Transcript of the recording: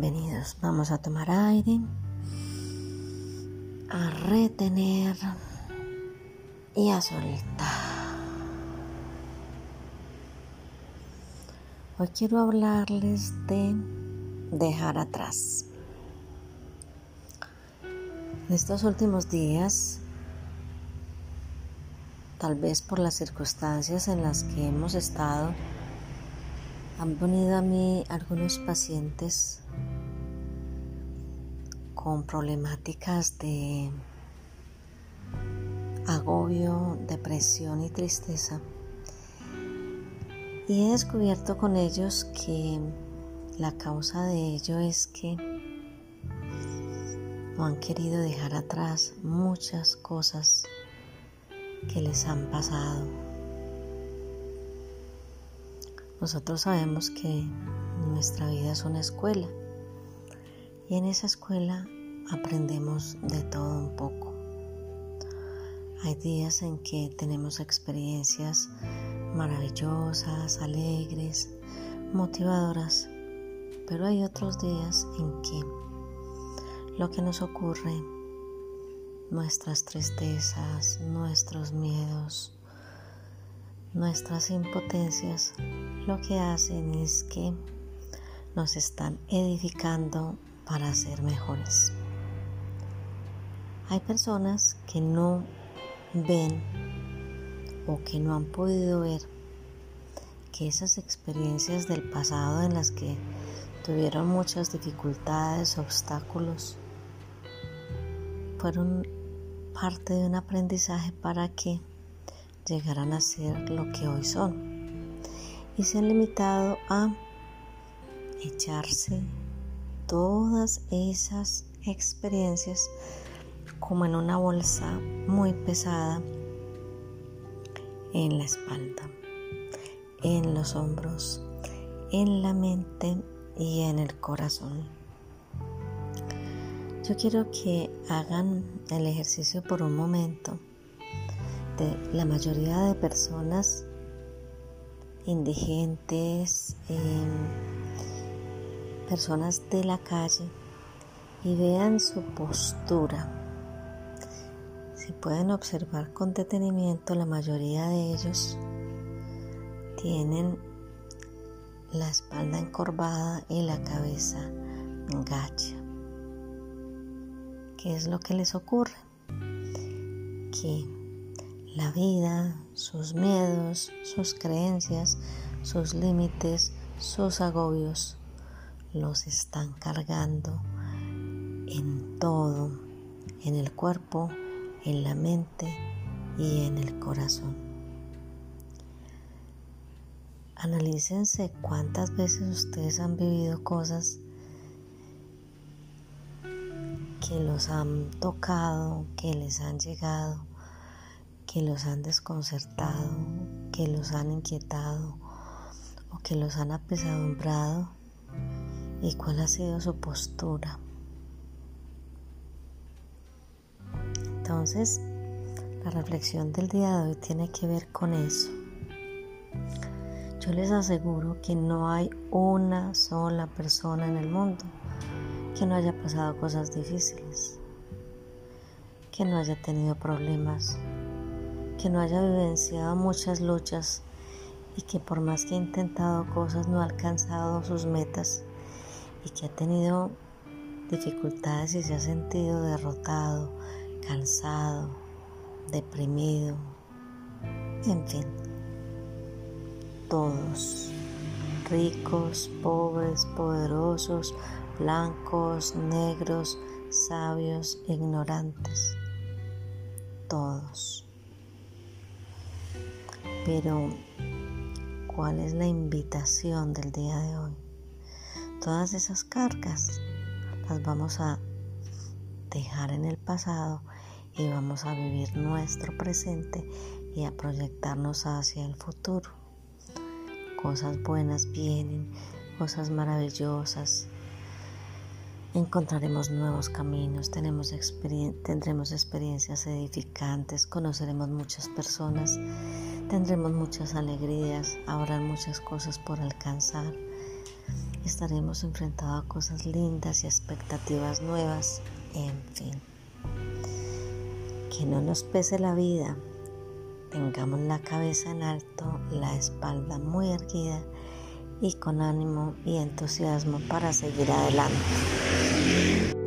Bienvenidos. Vamos a tomar aire, a retener y a soltar. Hoy quiero hablarles de dejar atrás. En estos últimos días, tal vez por las circunstancias en las que hemos estado, han venido a mí algunos pacientes con problemáticas de agobio, depresión y tristeza. Y he descubierto con ellos que la causa de ello es que no han querido dejar atrás muchas cosas que les han pasado. Nosotros sabemos que nuestra vida es una escuela y en esa escuela aprendemos de todo un poco. Hay días en que tenemos experiencias maravillosas, alegres, motivadoras, pero hay otros días en que lo que nos ocurre, nuestras tristezas, nuestros miedos, nuestras impotencias lo que hacen es que nos están edificando para ser mejores. Hay personas que no ven o que no han podido ver que esas experiencias del pasado en las que tuvieron muchas dificultades, obstáculos, fueron parte de un aprendizaje para que llegarán a ser lo que hoy son y se han limitado a echarse todas esas experiencias como en una bolsa muy pesada en la espalda, en los hombros, en la mente y en el corazón. Yo quiero que hagan el ejercicio por un momento la mayoría de personas indigentes, em, personas de la calle y vean su postura. Si pueden observar con detenimiento, la mayoría de ellos tienen la espalda encorvada y la cabeza gacha. ¿Qué es lo que les ocurre? Que la vida, sus miedos, sus creencias, sus límites, sus agobios, los están cargando en todo, en el cuerpo, en la mente y en el corazón. Analícense cuántas veces ustedes han vivido cosas que los han tocado, que les han llegado que los han desconcertado, que los han inquietado o que los han apesadumbrado y cuál ha sido su postura. Entonces, la reflexión del día de hoy tiene que ver con eso. Yo les aseguro que no hay una sola persona en el mundo que no haya pasado cosas difíciles, que no haya tenido problemas, que no haya vivenciado muchas luchas y que por más que ha intentado cosas no ha alcanzado sus metas y que ha tenido dificultades y se ha sentido derrotado, cansado, deprimido, en fin, todos, ricos, pobres, poderosos, blancos, negros, sabios, ignorantes, todos. Pero, ¿cuál es la invitación del día de hoy? Todas esas cargas las vamos a dejar en el pasado y vamos a vivir nuestro presente y a proyectarnos hacia el futuro. Cosas buenas vienen, cosas maravillosas, encontraremos nuevos caminos, tenemos tendremos experiencias edificantes, conoceremos muchas personas, tendremos muchas alegrías, habrá muchas cosas por alcanzar estaremos enfrentados a cosas lindas y expectativas nuevas, en fin. Que no nos pese la vida, tengamos la cabeza en alto, la espalda muy erguida y con ánimo y entusiasmo para seguir adelante.